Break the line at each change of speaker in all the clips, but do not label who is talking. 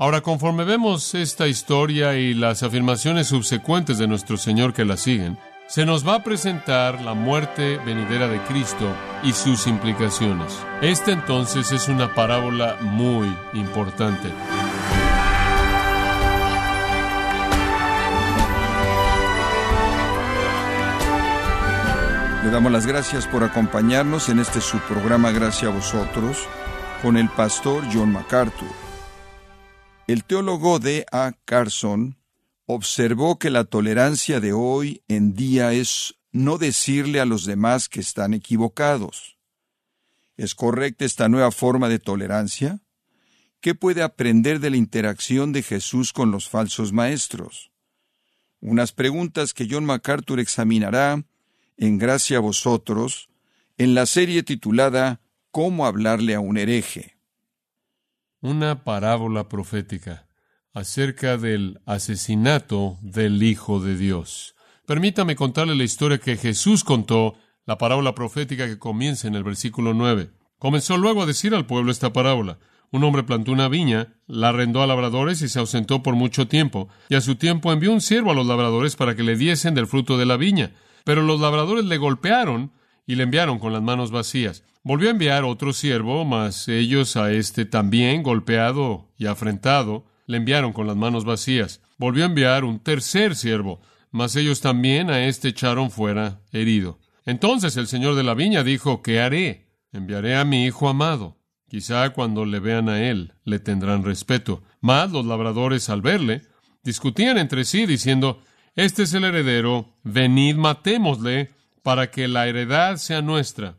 Ahora, conforme vemos esta historia y las afirmaciones subsecuentes de nuestro Señor que la siguen, se nos va a presentar la muerte venidera de Cristo y sus implicaciones. Esta entonces es una parábola muy importante.
Le damos las gracias por acompañarnos en este subprograma Gracias a vosotros con el pastor John MacArthur. El teólogo D. A. Carson observó que la tolerancia de hoy en día es no decirle a los demás que están equivocados. ¿Es correcta esta nueva forma de tolerancia? ¿Qué puede aprender de la interacción de Jesús con los falsos maestros? Unas preguntas que John MacArthur examinará en Gracia a vosotros en la serie titulada Cómo hablarle a un hereje
una parábola profética acerca del asesinato del Hijo de Dios. Permítame contarle la historia que Jesús contó, la parábola profética que comienza en el versículo 9. Comenzó luego a decir al pueblo esta parábola. Un hombre plantó una viña, la arrendó a labradores y se ausentó por mucho tiempo, y a su tiempo envió un siervo a los labradores para que le diesen del fruto de la viña. Pero los labradores le golpearon y le enviaron con las manos vacías. Volvió a enviar otro siervo, mas ellos a este también, golpeado y afrentado, le enviaron con las manos vacías. Volvió a enviar un tercer siervo, mas ellos también a este echaron fuera herido. Entonces el señor de la viña dijo, ¿qué haré? Enviaré a mi hijo amado. Quizá cuando le vean a él le tendrán respeto. Mas los labradores al verle discutían entre sí diciendo, Este es el heredero, venid matémosle para que la heredad sea nuestra.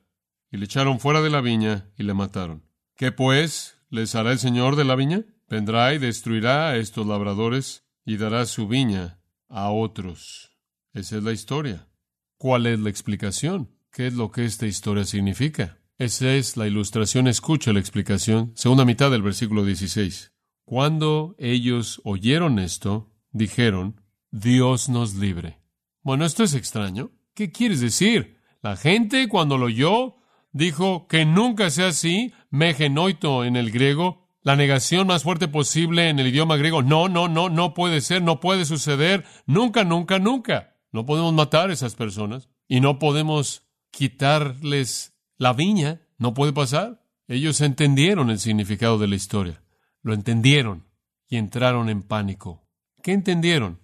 Y le echaron fuera de la viña y le mataron. ¿Qué pues les hará el Señor de la viña? Vendrá y destruirá a estos labradores y dará su viña a otros. Esa es la historia. ¿Cuál es la explicación? ¿Qué es lo que esta historia significa? Esa es la ilustración. Escucha la explicación. Segunda mitad del versículo 16. Cuando ellos oyeron esto, dijeron, Dios nos libre. Bueno, esto es extraño. ¿Qué quieres decir? La gente cuando lo oyó dijo que nunca sea así, megenoito en el griego, la negación más fuerte posible en el idioma griego. No, no, no, no puede ser, no puede suceder, nunca, nunca, nunca. No podemos matar a esas personas y no podemos quitarles la viña, no puede pasar. Ellos entendieron el significado de la historia, lo entendieron y entraron en pánico. ¿Qué entendieron?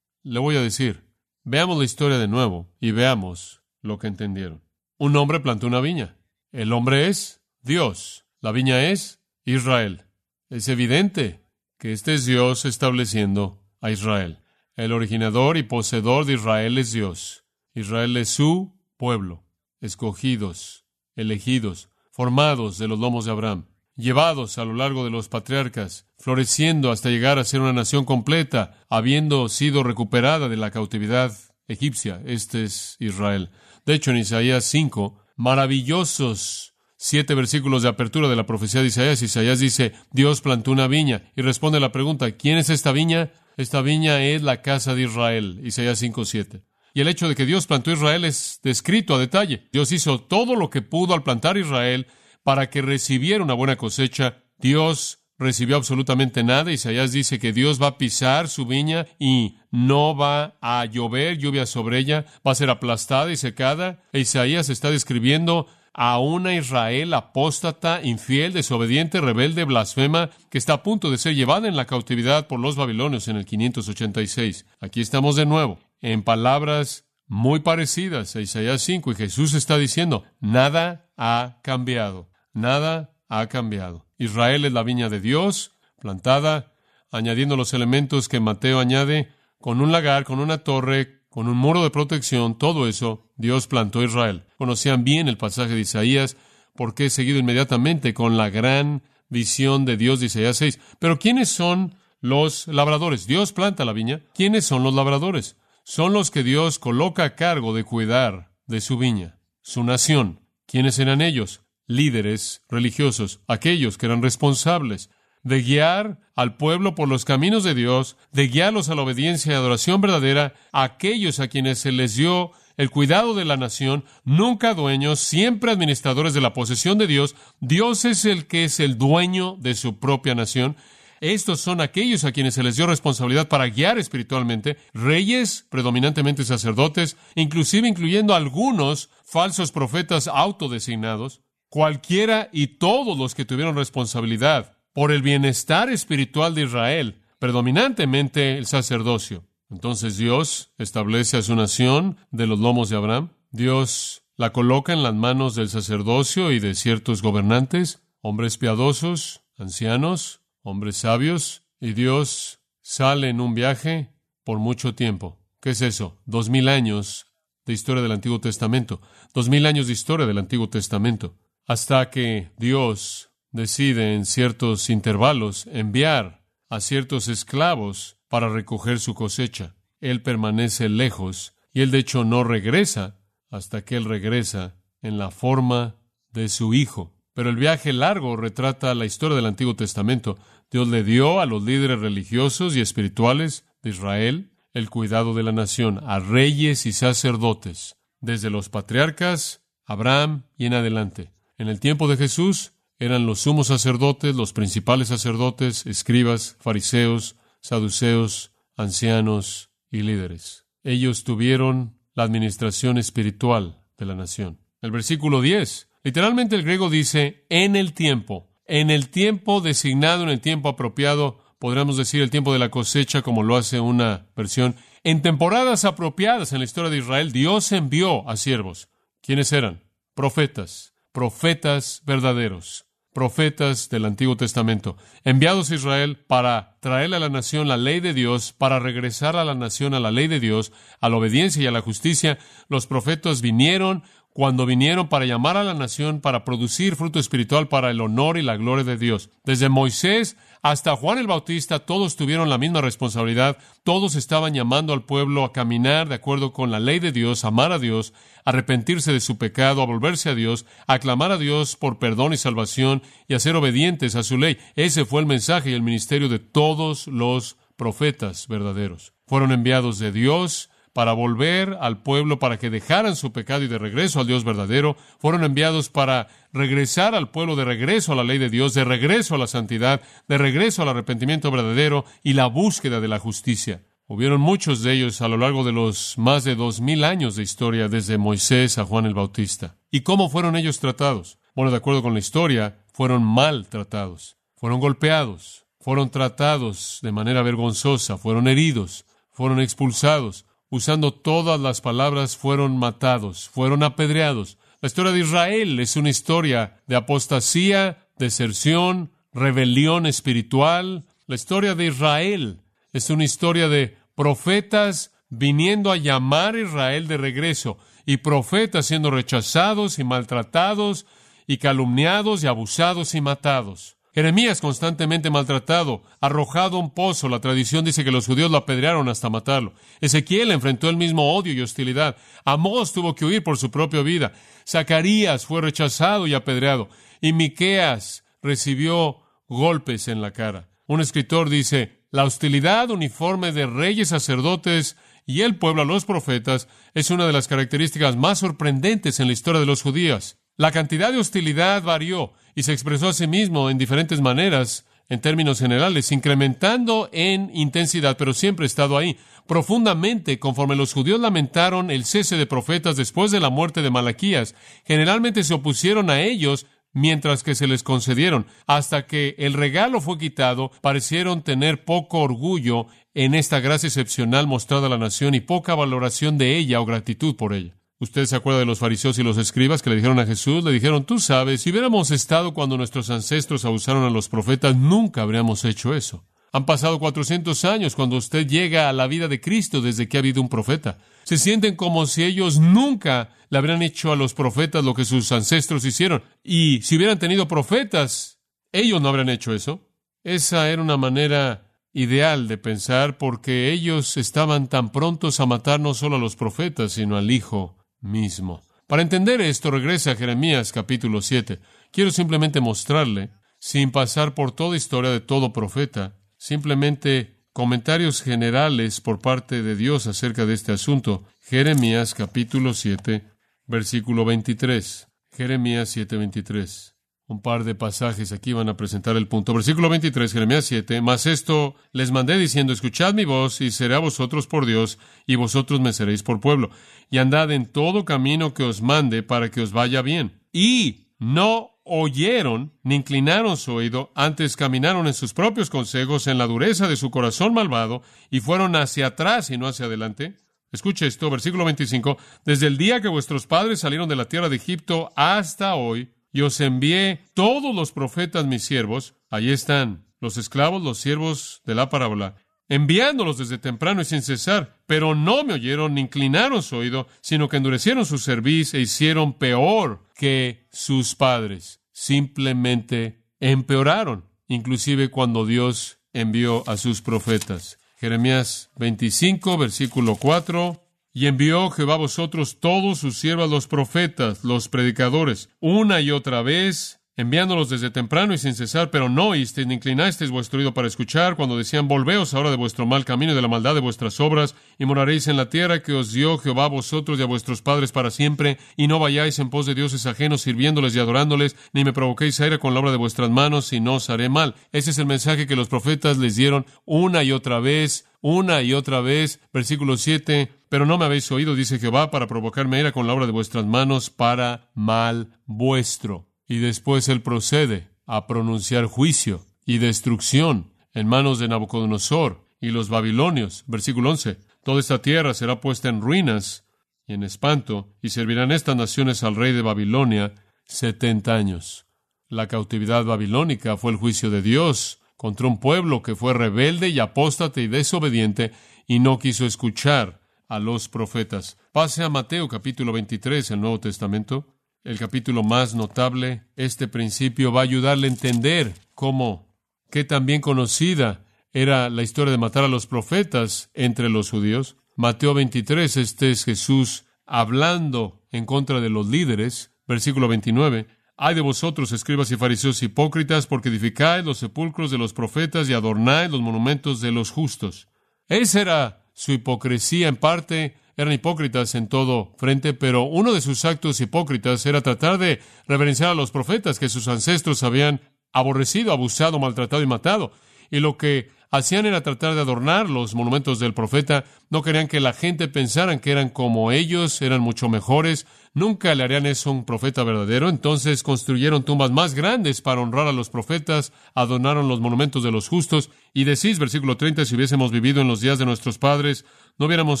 Le voy a decir, Veamos la historia de nuevo y veamos lo que entendieron. Un hombre plantó una viña. El hombre es Dios. La viña es Israel. Es evidente que este es Dios estableciendo a Israel. El originador y poseedor de Israel es Dios. Israel es su pueblo, escogidos, elegidos, formados de los lomos de Abraham, llevados a lo largo de los patriarcas, floreciendo hasta llegar a ser una nación completa, habiendo sido recuperada de la cautividad egipcia. Este es Israel. De hecho, en Isaías 5, maravillosos siete versículos de apertura de la profecía de Isaías, Isaías dice, Dios plantó una viña y responde la pregunta, ¿quién es esta viña? Esta viña es la casa de Israel, Isaías 5, 7. Y el hecho de que Dios plantó Israel es descrito a detalle. Dios hizo todo lo que pudo al plantar Israel para que recibiera una buena cosecha. Dios recibió absolutamente nada. Isaías dice que Dios va a pisar su viña y no va a llover lluvia sobre ella, va a ser aplastada y secada. E Isaías está describiendo a una Israel apóstata, infiel, desobediente, rebelde, blasfema, que está a punto de ser llevada en la cautividad por los babilonios en el 586. Aquí estamos de nuevo, en palabras muy parecidas a Isaías 5, y Jesús está diciendo, nada ha cambiado. Nada ha cambiado. Israel es la viña de Dios, plantada, añadiendo los elementos que Mateo añade, con un lagar, con una torre, con un muro de protección, todo eso, Dios plantó Israel. Conocían bien el pasaje de Isaías, porque he seguido inmediatamente con la gran visión de Dios de Isaías 6. Pero ¿quiénes son los labradores? Dios planta la viña. ¿Quiénes son los labradores? Son los que Dios coloca a cargo de cuidar de su viña, su nación. ¿Quiénes eran ellos? Líderes religiosos, aquellos que eran responsables de guiar al pueblo por los caminos de Dios, de guiarlos a la obediencia y adoración verdadera, aquellos a quienes se les dio el cuidado de la nación, nunca dueños, siempre administradores de la posesión de Dios. Dios es el que es el dueño de su propia nación. Estos son aquellos a quienes se les dio responsabilidad para guiar espiritualmente, reyes, predominantemente sacerdotes, inclusive incluyendo algunos falsos profetas autodesignados, cualquiera y todos los que tuvieron responsabilidad por el bienestar espiritual de Israel, predominantemente el sacerdocio. Entonces Dios establece a su nación de los lomos de Abraham. Dios la coloca en las manos del sacerdocio y de ciertos gobernantes, hombres piadosos, ancianos, hombres sabios, y Dios sale en un viaje por mucho tiempo. ¿Qué es eso? Dos mil años de historia del Antiguo Testamento. Dos mil años de historia del Antiguo Testamento. Hasta que Dios decide en ciertos intervalos enviar a ciertos esclavos para recoger su cosecha. Él permanece lejos y él de hecho no regresa hasta que Él regresa en la forma de su Hijo. Pero el viaje largo retrata la historia del Antiguo Testamento. Dios le dio a los líderes religiosos y espirituales de Israel el cuidado de la nación, a reyes y sacerdotes, desde los patriarcas, Abraham y en adelante. En el tiempo de Jesús eran los sumos sacerdotes, los principales sacerdotes, escribas, fariseos, saduceos, ancianos y líderes. Ellos tuvieron la administración espiritual de la nación. El versículo 10, literalmente el griego dice en el tiempo, en el tiempo designado, en el tiempo apropiado, podríamos decir el tiempo de la cosecha como lo hace una versión. En temporadas apropiadas en la historia de Israel, Dios envió a siervos. ¿Quiénes eran? Profetas, profetas verdaderos profetas del Antiguo Testamento, enviados a Israel para traerle a la nación la ley de Dios, para regresar a la nación a la ley de Dios, a la obediencia y a la justicia. Los profetas vinieron cuando vinieron para llamar a la nación, para producir fruto espiritual para el honor y la gloria de Dios. Desde Moisés hasta Juan el Bautista, todos tuvieron la misma responsabilidad, todos estaban llamando al pueblo a caminar de acuerdo con la ley de Dios, amar a Dios, arrepentirse de su pecado, a volverse a Dios, a clamar a Dios por perdón y salvación y a ser obedientes a su ley. Ese fue el mensaje y el ministerio de todos los profetas verdaderos. Fueron enviados de Dios para volver al pueblo, para que dejaran su pecado y de regreso al Dios verdadero. Fueron enviados para regresar al pueblo de regreso a la ley de Dios, de regreso a la santidad, de regreso al arrepentimiento verdadero y la búsqueda de la justicia. Hubieron muchos de ellos a lo largo de los más de dos mil años de historia, desde Moisés a Juan el Bautista. ¿Y cómo fueron ellos tratados? Bueno, de acuerdo con la historia, fueron mal tratados, fueron golpeados, fueron tratados de manera vergonzosa, fueron heridos, fueron expulsados, usando todas las palabras, fueron matados, fueron apedreados. La historia de Israel es una historia de apostasía, deserción, rebelión espiritual. La historia de Israel es una historia de profetas viniendo a llamar a Israel de regreso y profetas siendo rechazados y maltratados y calumniados y abusados y matados. Jeremías constantemente maltratado, arrojado a un pozo. La tradición dice que los judíos lo apedrearon hasta matarlo. Ezequiel enfrentó el mismo odio y hostilidad. Amós tuvo que huir por su propia vida. Zacarías fue rechazado y apedreado. Y Miqueas recibió golpes en la cara. Un escritor dice, la hostilidad uniforme de reyes, sacerdotes y el pueblo a los profetas es una de las características más sorprendentes en la historia de los judíos. La cantidad de hostilidad varió y se expresó a sí mismo en diferentes maneras, en términos generales, incrementando en intensidad, pero siempre ha estado ahí. Profundamente, conforme los judíos lamentaron el cese de profetas después de la muerte de Malaquías, generalmente se opusieron a ellos mientras que se les concedieron. Hasta que el regalo fue quitado, parecieron tener poco orgullo en esta gracia excepcional mostrada a la nación y poca valoración de ella o gratitud por ella. Usted se acuerda de los fariseos y los escribas que le dijeron a Jesús, le dijeron, tú sabes, si hubiéramos estado cuando nuestros ancestros abusaron a los profetas, nunca habríamos hecho eso. Han pasado 400 años cuando usted llega a la vida de Cristo desde que ha habido un profeta. Se sienten como si ellos nunca le habrían hecho a los profetas lo que sus ancestros hicieron. Y si hubieran tenido profetas, ellos no habrían hecho eso. Esa era una manera ideal de pensar porque ellos estaban tan prontos a matar no solo a los profetas, sino al Hijo mismo. Para entender esto, regrese a Jeremías capítulo 7. Quiero simplemente mostrarle, sin pasar por toda historia de todo profeta, simplemente comentarios generales por parte de Dios acerca de este asunto. Jeremías capítulo 7, versículo 23. Jeremías 7:23. Un par de pasajes aquí van a presentar el punto. Versículo 23, Jeremías 7. Mas esto les mandé diciendo, escuchad mi voz y seré a vosotros por Dios y vosotros me seréis por pueblo. Y andad en todo camino que os mande para que os vaya bien. Y no oyeron ni inclinaron su oído, antes caminaron en sus propios consejos, en la dureza de su corazón malvado, y fueron hacia atrás y no hacia adelante. Escuche esto, versículo 25. Desde el día que vuestros padres salieron de la tierra de Egipto hasta hoy, y os envié todos los profetas mis siervos, allí están los esclavos, los siervos de la parábola, enviándolos desde temprano y sin cesar, pero no me oyeron ni inclinaron su oído, sino que endurecieron su cerviz e hicieron peor que sus padres. Simplemente empeoraron, inclusive cuando Dios envió a sus profetas. Jeremías 25, versículo 4. Y envió Jehová a vosotros todos sus siervos los profetas, los predicadores, una y otra vez, enviándolos desde temprano y sin cesar, pero no oísteis ni inclinasteis vuestro oído para escuchar, cuando decían, volveos ahora de vuestro mal camino y de la maldad de vuestras obras, y moraréis en la tierra que os dio Jehová a vosotros y a vuestros padres para siempre, y no vayáis en pos de dioses ajenos, sirviéndoles y adorándoles, ni me provoquéis aire con la obra de vuestras manos, y no os haré mal. Ese es el mensaje que los profetas les dieron una y otra vez, una y otra vez. Versículo 7, pero no me habéis oído, dice Jehová, para provocarme ira con la obra de vuestras manos para mal vuestro. Y después él procede a pronunciar juicio y destrucción en manos de Nabucodonosor y los babilonios. Versículo 11. Toda esta tierra será puesta en ruinas y en espanto, y servirán estas naciones al rey de Babilonia setenta años. La cautividad babilónica fue el juicio de Dios contra un pueblo que fue rebelde y apóstate y desobediente y no quiso escuchar a los profetas. Pase a Mateo capítulo 23, el Nuevo Testamento el capítulo más notable, este principio va a ayudarle a entender cómo, qué tan bien conocida era la historia de matar a los profetas entre los judíos. Mateo 23, este es Jesús hablando en contra de los líderes. Versículo 29. Hay de vosotros, escribas y fariseos hipócritas, porque edificáis los sepulcros de los profetas y adornáis los monumentos de los justos. Esa era su hipocresía en parte eran hipócritas en todo frente, pero uno de sus actos hipócritas era tratar de reverenciar a los profetas que sus ancestros habían aborrecido, abusado, maltratado y matado. Y lo que hacían era tratar de adornar los monumentos del profeta. No querían que la gente pensara que eran como ellos, eran mucho mejores. Nunca le harían eso un profeta verdadero. Entonces construyeron tumbas más grandes para honrar a los profetas, adornaron los monumentos de los justos. Y decís, versículo 30, si hubiésemos vivido en los días de nuestros padres, no hubiéramos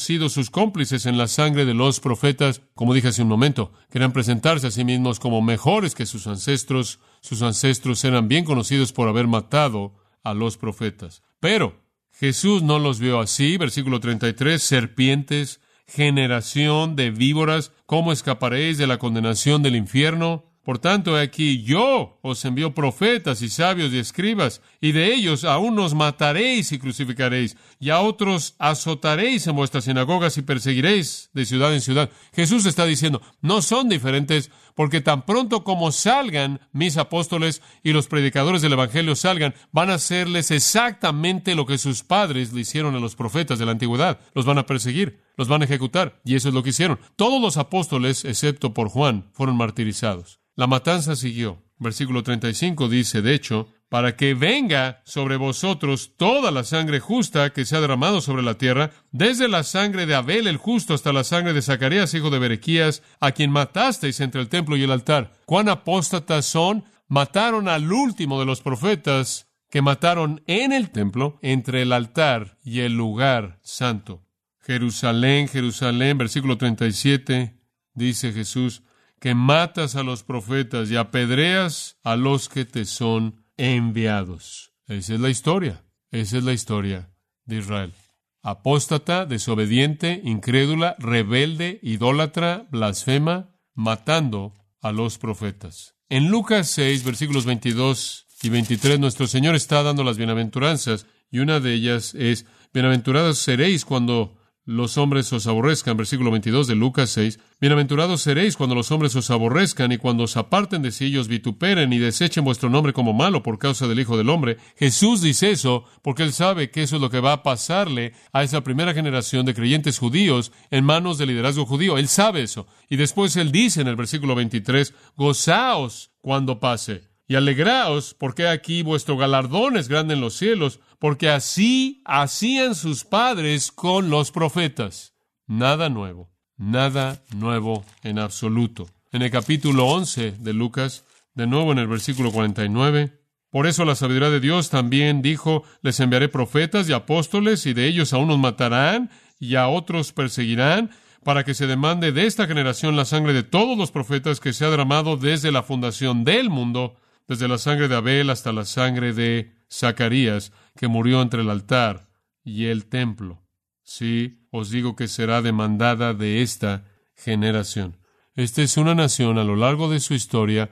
sido sus cómplices en la sangre de los profetas, como dije hace un momento. Querían presentarse a sí mismos como mejores que sus ancestros. Sus ancestros eran bien conocidos por haber matado a los profetas. Pero Jesús no los vio así. Versículo 33, serpientes, generación de víboras, ¿cómo escaparéis de la condenación del infierno? Por tanto, aquí yo os envío profetas y sabios y escribas, y de ellos a unos mataréis y crucificaréis, y a otros azotaréis en vuestras sinagogas y perseguiréis de ciudad en ciudad. Jesús está diciendo, no son diferentes, porque tan pronto como salgan mis apóstoles y los predicadores del Evangelio salgan, van a hacerles exactamente lo que sus padres le hicieron a los profetas de la antigüedad. Los van a perseguir, los van a ejecutar, y eso es lo que hicieron. Todos los apóstoles, excepto por Juan, fueron martirizados. La matanza siguió. Versículo 35 dice, de hecho, para que venga sobre vosotros toda la sangre justa que se ha derramado sobre la tierra, desde la sangre de Abel el justo hasta la sangre de Zacarías, hijo de Berequías, a quien matasteis entre el templo y el altar. ¿Cuán apóstatas son? Mataron al último de los profetas que mataron en el templo, entre el altar y el lugar santo. Jerusalén, Jerusalén, versículo 37, dice Jesús, que matas a los profetas y apedreas a los que te son enviados. Esa es la historia. Esa es la historia de Israel. Apóstata, desobediente, incrédula, rebelde, idólatra, blasfema, matando a los profetas. En Lucas 6, versículos 22 y 23, nuestro Señor está dando las bienaventuranzas y una de ellas es, bienaventurados seréis cuando los hombres os aborrezcan, versículo 22 de Lucas 6, bienaventurados seréis cuando los hombres os aborrezcan y cuando os aparten de sí ellos vituperen y desechen vuestro nombre como malo por causa del Hijo del Hombre. Jesús dice eso porque él sabe que eso es lo que va a pasarle a esa primera generación de creyentes judíos en manos del liderazgo judío. Él sabe eso. Y después él dice en el versículo 23, gozaos cuando pase. Y alegraos, porque aquí vuestro galardón es grande en los cielos, porque así hacían sus padres con los profetas. Nada nuevo, nada nuevo en absoluto. En el capítulo 11 de Lucas, de nuevo en el versículo 49, por eso la sabiduría de Dios también dijo, les enviaré profetas y apóstoles, y de ellos a unos matarán y a otros perseguirán, para que se demande de esta generación la sangre de todos los profetas que se ha derramado desde la fundación del mundo, desde la sangre de Abel hasta la sangre de Zacarías, que murió entre el altar y el templo. Sí, os digo que será demandada de esta generación. Esta es una nación a lo largo de su historia,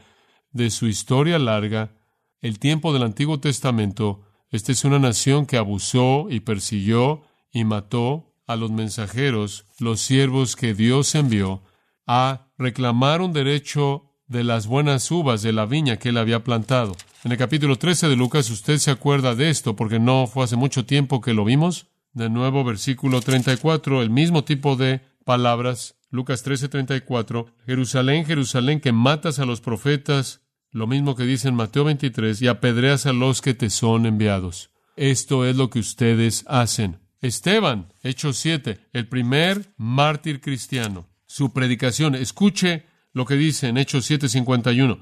de su historia larga, el tiempo del Antiguo Testamento, esta es una nación que abusó y persiguió y mató a los mensajeros, los siervos que Dios envió, a reclamar un derecho de las buenas uvas de la viña que él había plantado. En el capítulo 13 de Lucas usted se acuerda de esto porque no fue hace mucho tiempo que lo vimos. De nuevo, versículo 34, el mismo tipo de palabras. Lucas 13, 34. Jerusalén, Jerusalén, que matas a los profetas lo mismo que dice en Mateo 23, y apedreas a los que te son enviados. Esto es lo que ustedes hacen. Esteban, Hechos 7, el primer mártir cristiano. Su predicación, escuche lo que dice en Hechos 7:51.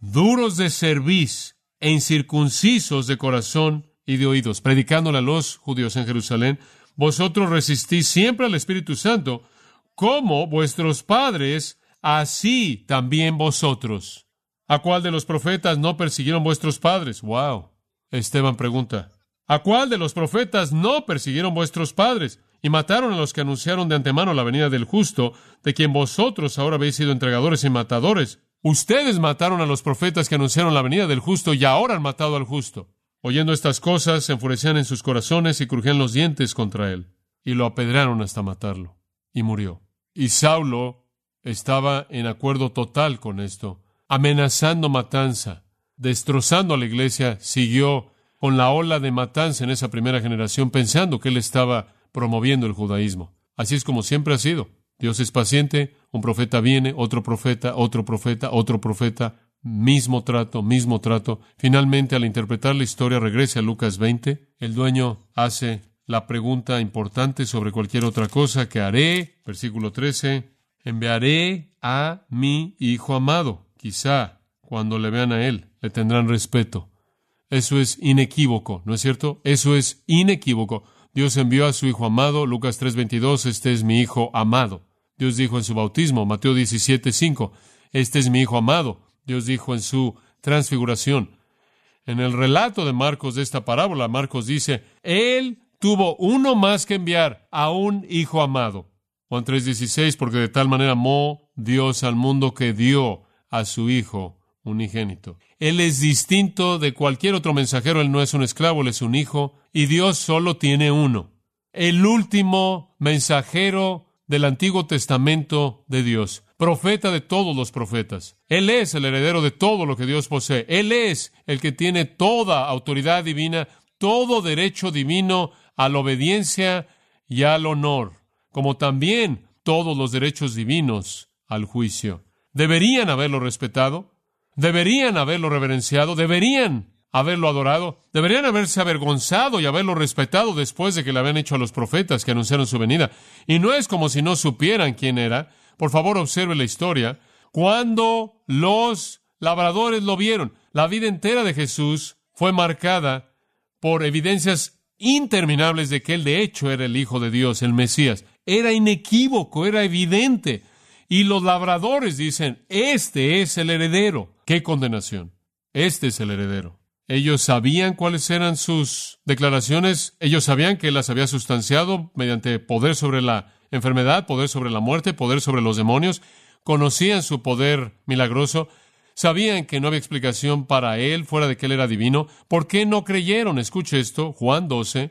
Duros de cerviz e incircuncisos de corazón y de oídos, predicándole a los judíos en Jerusalén, vosotros resistís siempre al Espíritu Santo, como vuestros padres, así también vosotros. ¿A cuál de los profetas no persiguieron vuestros padres? Wow. Esteban pregunta. ¿A cuál de los profetas no persiguieron vuestros padres y mataron a los que anunciaron de antemano la venida del justo, de quien vosotros ahora habéis sido entregadores y matadores? Ustedes mataron a los profetas que anunciaron la venida del justo y ahora han matado al justo. Oyendo estas cosas, se enfurecían en sus corazones y crujían los dientes contra él. Y lo apedrearon hasta matarlo. Y murió. Y Saulo estaba en acuerdo total con esto amenazando matanza, destrozando a la iglesia, siguió con la ola de matanza en esa primera generación, pensando que él estaba promoviendo el judaísmo. Así es como siempre ha sido. Dios es paciente, un profeta viene, otro profeta, otro profeta, otro profeta, mismo trato, mismo trato. Finalmente, al interpretar la historia, regresa a Lucas 20. El dueño hace la pregunta importante sobre cualquier otra cosa que haré. Versículo 13. Enviaré a mi hijo amado. Quizá cuando le vean a Él le tendrán respeto. Eso es inequívoco, ¿no es cierto? Eso es inequívoco. Dios envió a su Hijo amado, Lucas 3:22, este es mi Hijo amado. Dios dijo en su bautismo, Mateo 17:5, este es mi Hijo amado. Dios dijo en su transfiguración. En el relato de Marcos de esta parábola, Marcos dice, Él tuvo uno más que enviar a un Hijo amado. Juan 3:16, porque de tal manera amó Dios al mundo que dio a su Hijo unigénito. Él es distinto de cualquier otro mensajero, Él no es un esclavo, Él es un hijo, y Dios solo tiene uno. El último mensajero del Antiguo Testamento de Dios, profeta de todos los profetas. Él es el heredero de todo lo que Dios posee. Él es el que tiene toda autoridad divina, todo derecho divino a la obediencia y al honor, como también todos los derechos divinos al juicio. Deberían haberlo respetado, deberían haberlo reverenciado, deberían haberlo adorado, deberían haberse avergonzado y haberlo respetado después de que le habían hecho a los profetas que anunciaron su venida. Y no es como si no supieran quién era. Por favor, observe la historia. Cuando los labradores lo vieron, la vida entera de Jesús fue marcada por evidencias interminables de que él de hecho era el Hijo de Dios, el Mesías. Era inequívoco, era evidente. Y los labradores dicen, este es el heredero. ¡Qué condenación! Este es el heredero. Ellos sabían cuáles eran sus declaraciones, ellos sabían que las había sustanciado mediante poder sobre la enfermedad, poder sobre la muerte, poder sobre los demonios, conocían su poder milagroso, sabían que no había explicación para él fuera de que él era divino. ¿Por qué no creyeron? Escuche esto, Juan 12,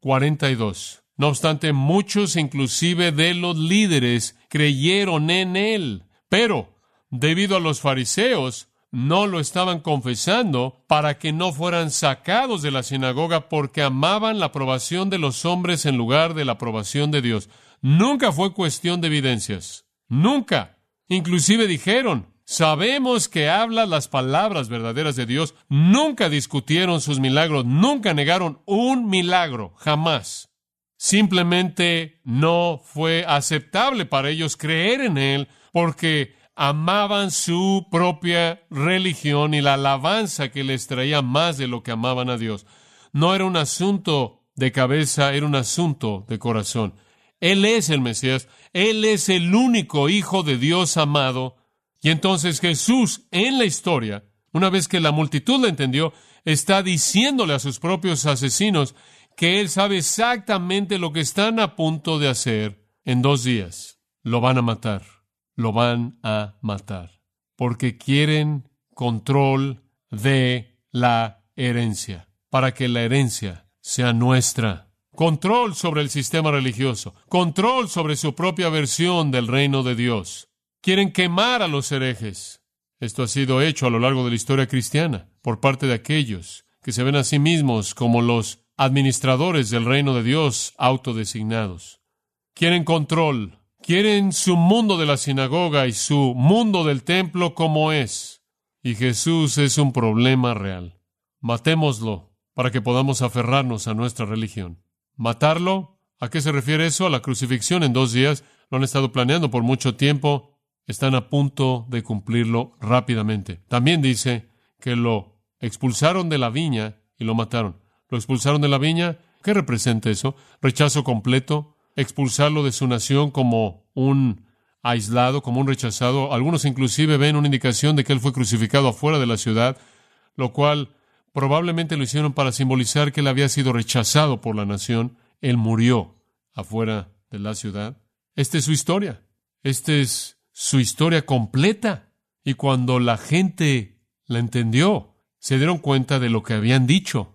42. No obstante, muchos inclusive de los líderes creyeron en él, pero debido a los fariseos, no lo estaban confesando para que no fueran sacados de la sinagoga porque amaban la aprobación de los hombres en lugar de la aprobación de Dios. Nunca fue cuestión de evidencias. Nunca. Inclusive dijeron, Sabemos que habla las palabras verdaderas de Dios. Nunca discutieron sus milagros, nunca negaron un milagro, jamás. Simplemente no fue aceptable para ellos creer en Él porque amaban su propia religión y la alabanza que les traía más de lo que amaban a Dios. No era un asunto de cabeza, era un asunto de corazón. Él es el Mesías, Él es el único Hijo de Dios amado. Y entonces Jesús en la historia, una vez que la multitud lo entendió, está diciéndole a sus propios asesinos que Él sabe exactamente lo que están a punto de hacer en dos días. Lo van a matar, lo van a matar, porque quieren control de la herencia, para que la herencia sea nuestra control sobre el sistema religioso, control sobre su propia versión del reino de Dios. Quieren quemar a los herejes. Esto ha sido hecho a lo largo de la historia cristiana por parte de aquellos que se ven a sí mismos como los administradores del reino de Dios autodesignados. Quieren control, quieren su mundo de la sinagoga y su mundo del templo como es. Y Jesús es un problema real. Matémoslo para que podamos aferrarnos a nuestra religión. ¿Matarlo? ¿A qué se refiere eso? A la crucifixión en dos días. Lo han estado planeando por mucho tiempo. Están a punto de cumplirlo rápidamente. También dice que lo expulsaron de la viña y lo mataron. Lo expulsaron de la viña. ¿Qué representa eso? Rechazo completo. Expulsarlo de su nación como un aislado, como un rechazado. Algunos inclusive ven una indicación de que él fue crucificado afuera de la ciudad, lo cual Probablemente lo hicieron para simbolizar que él había sido rechazado por la nación. Él murió afuera de la ciudad. Esta es su historia. Esta es su historia completa. Y cuando la gente la entendió, se dieron cuenta de lo que habían dicho.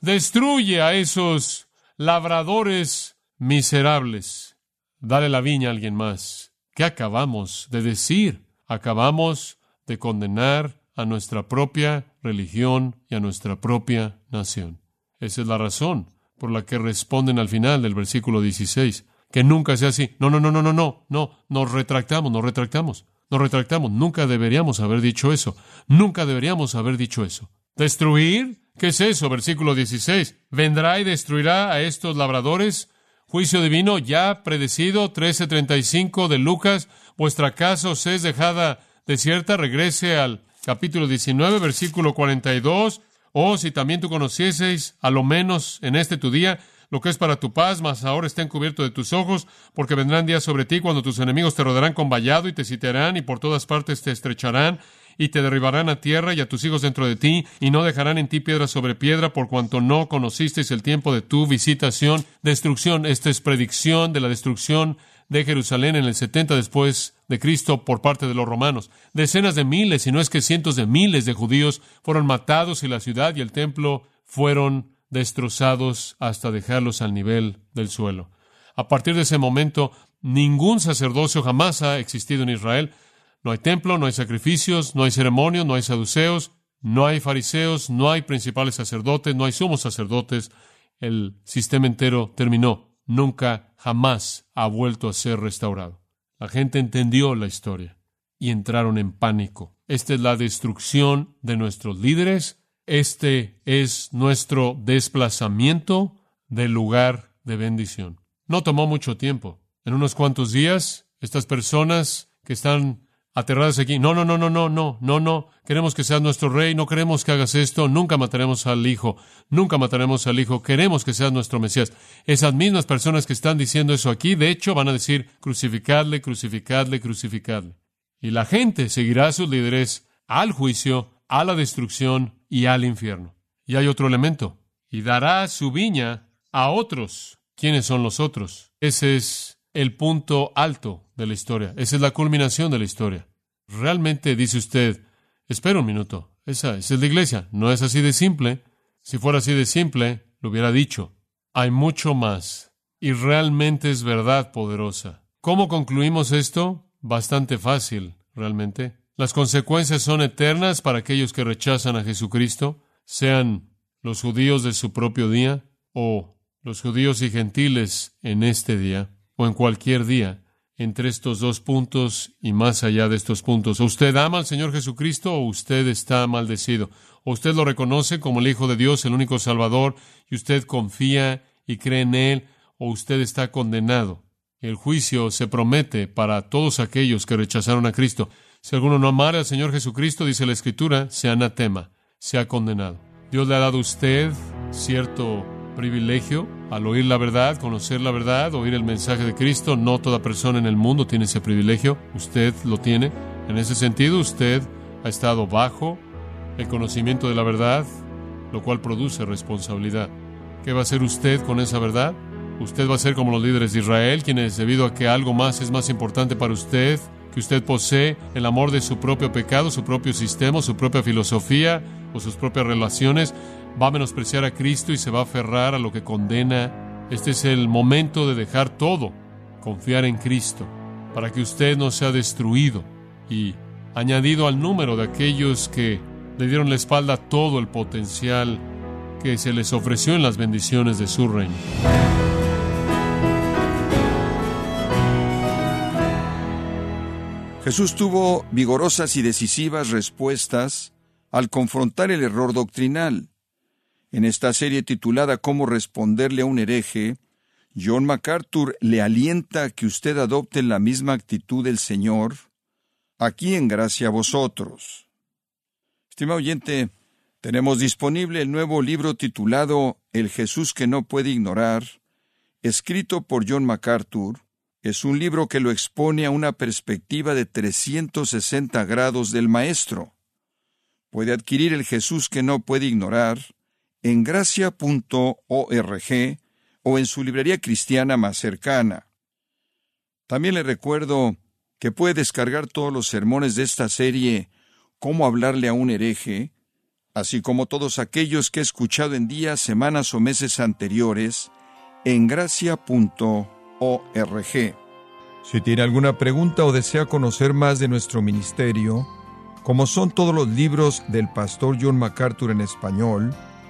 Destruye a esos labradores miserables. Dale la viña a alguien más. ¿Qué acabamos de decir? Acabamos de condenar a nuestra propia religión y a nuestra propia nación. Esa es la razón por la que responden al final del versículo 16, que nunca sea así. No, no, no, no, no, no, no, nos retractamos, nos retractamos, nos retractamos. Nunca deberíamos haber dicho eso. Nunca deberíamos haber dicho eso. ¿Destruir? ¿Qué es eso? Versículo 16. ¿Vendrá y destruirá a estos labradores? Juicio divino ya predecido, 1335 de Lucas. Vuestra casa os es dejada desierta, regrese al capítulo 19, versículo 42, oh, si también tú conocieseis, a lo menos en este tu día, lo que es para tu paz, mas ahora está encubierto de tus ojos, porque vendrán días sobre ti cuando tus enemigos te rodearán con vallado y te sitiarán y por todas partes te estrecharán y te derribarán a tierra y a tus hijos dentro de ti, y no dejarán en ti piedra sobre piedra, por cuanto no conocisteis el tiempo de tu visitación. Destrucción, esta es predicción de la destrucción de Jerusalén en el 70 después de Cristo por parte de los romanos. Decenas de miles, si no es que cientos de miles de judíos fueron matados y la ciudad y el templo fueron destrozados hasta dejarlos al nivel del suelo. A partir de ese momento, ningún sacerdocio jamás ha existido en Israel. No hay templo, no hay sacrificios, no hay ceremonios, no hay saduceos, no hay fariseos, no hay principales sacerdotes, no hay sumos sacerdotes. El sistema entero terminó nunca, jamás ha vuelto a ser restaurado. La gente entendió la historia y entraron en pánico. Esta es la destrucción de nuestros líderes. Este es nuestro desplazamiento del lugar de bendición. No tomó mucho tiempo. En unos cuantos días, estas personas que están aterradas aquí. No, no, no, no, no, no, no, no. Queremos que seas nuestro rey, no queremos que hagas esto, nunca mataremos al hijo, nunca mataremos al hijo, queremos que seas nuestro Mesías. Esas mismas personas que están diciendo eso aquí, de hecho, van a decir, crucificadle, crucificadle, crucificadle. Y la gente seguirá a sus líderes al juicio, a la destrucción y al infierno. Y hay otro elemento, y dará su viña a otros. ¿Quiénes son los otros? Ese es el punto alto de la historia. Esa es la culminación de la historia. Realmente dice usted, espera un minuto, esa, esa es la iglesia. No es así de simple. Si fuera así de simple, lo hubiera dicho. Hay mucho más. Y realmente es verdad poderosa. ¿Cómo concluimos esto? Bastante fácil, realmente. Las consecuencias son eternas para aquellos que rechazan a Jesucristo, sean los judíos de su propio día o los judíos y gentiles en este día o en cualquier día entre estos dos puntos y más allá de estos puntos. ¿O usted ama al Señor Jesucristo o usted está maldecido? ¿O usted lo reconoce como el Hijo de Dios, el único Salvador, y usted confía y cree en Él, o usted está condenado? El juicio se promete para todos aquellos que rechazaron a Cristo. Si alguno no amara al Señor Jesucristo, dice la Escritura, sea anatema, sea condenado. Dios le ha dado a usted cierto privilegio al oír la verdad, conocer la verdad, oír el mensaje de Cristo. No toda persona en el mundo tiene ese privilegio. Usted lo tiene. En ese sentido, usted ha estado bajo el conocimiento de la verdad, lo cual produce responsabilidad. ¿Qué va a hacer usted con esa verdad? Usted va a ser como los líderes de Israel, quienes debido a que algo más es más importante para usted, que usted posee el amor de su propio pecado, su propio sistema, su propia filosofía o sus propias relaciones, va a menospreciar a Cristo y se va a aferrar a lo que condena. Este es el momento de dejar todo, confiar en Cristo, para que usted no sea destruido y añadido al número de aquellos que le dieron la espalda a todo el potencial que se les ofreció en las bendiciones de su reino.
Jesús tuvo vigorosas y decisivas respuestas al confrontar el error doctrinal. En esta serie titulada Cómo responderle a un hereje, John MacArthur le alienta a que usted adopte la misma actitud del Señor, aquí en gracia a vosotros. Estimado oyente, tenemos disponible el nuevo libro titulado El Jesús que no puede ignorar, escrito por John MacArthur. Es un libro que lo expone a una perspectiva de 360 grados del Maestro. Puede adquirir el Jesús que no puede ignorar en gracia.org o en su librería cristiana más cercana. También le recuerdo que puede descargar todos los sermones de esta serie Cómo hablarle a un hereje, así como todos aquellos que he escuchado en días, semanas o meses anteriores, en gracia.org. Si tiene alguna pregunta o desea conocer más de nuestro ministerio, como son todos los libros del pastor John MacArthur en español,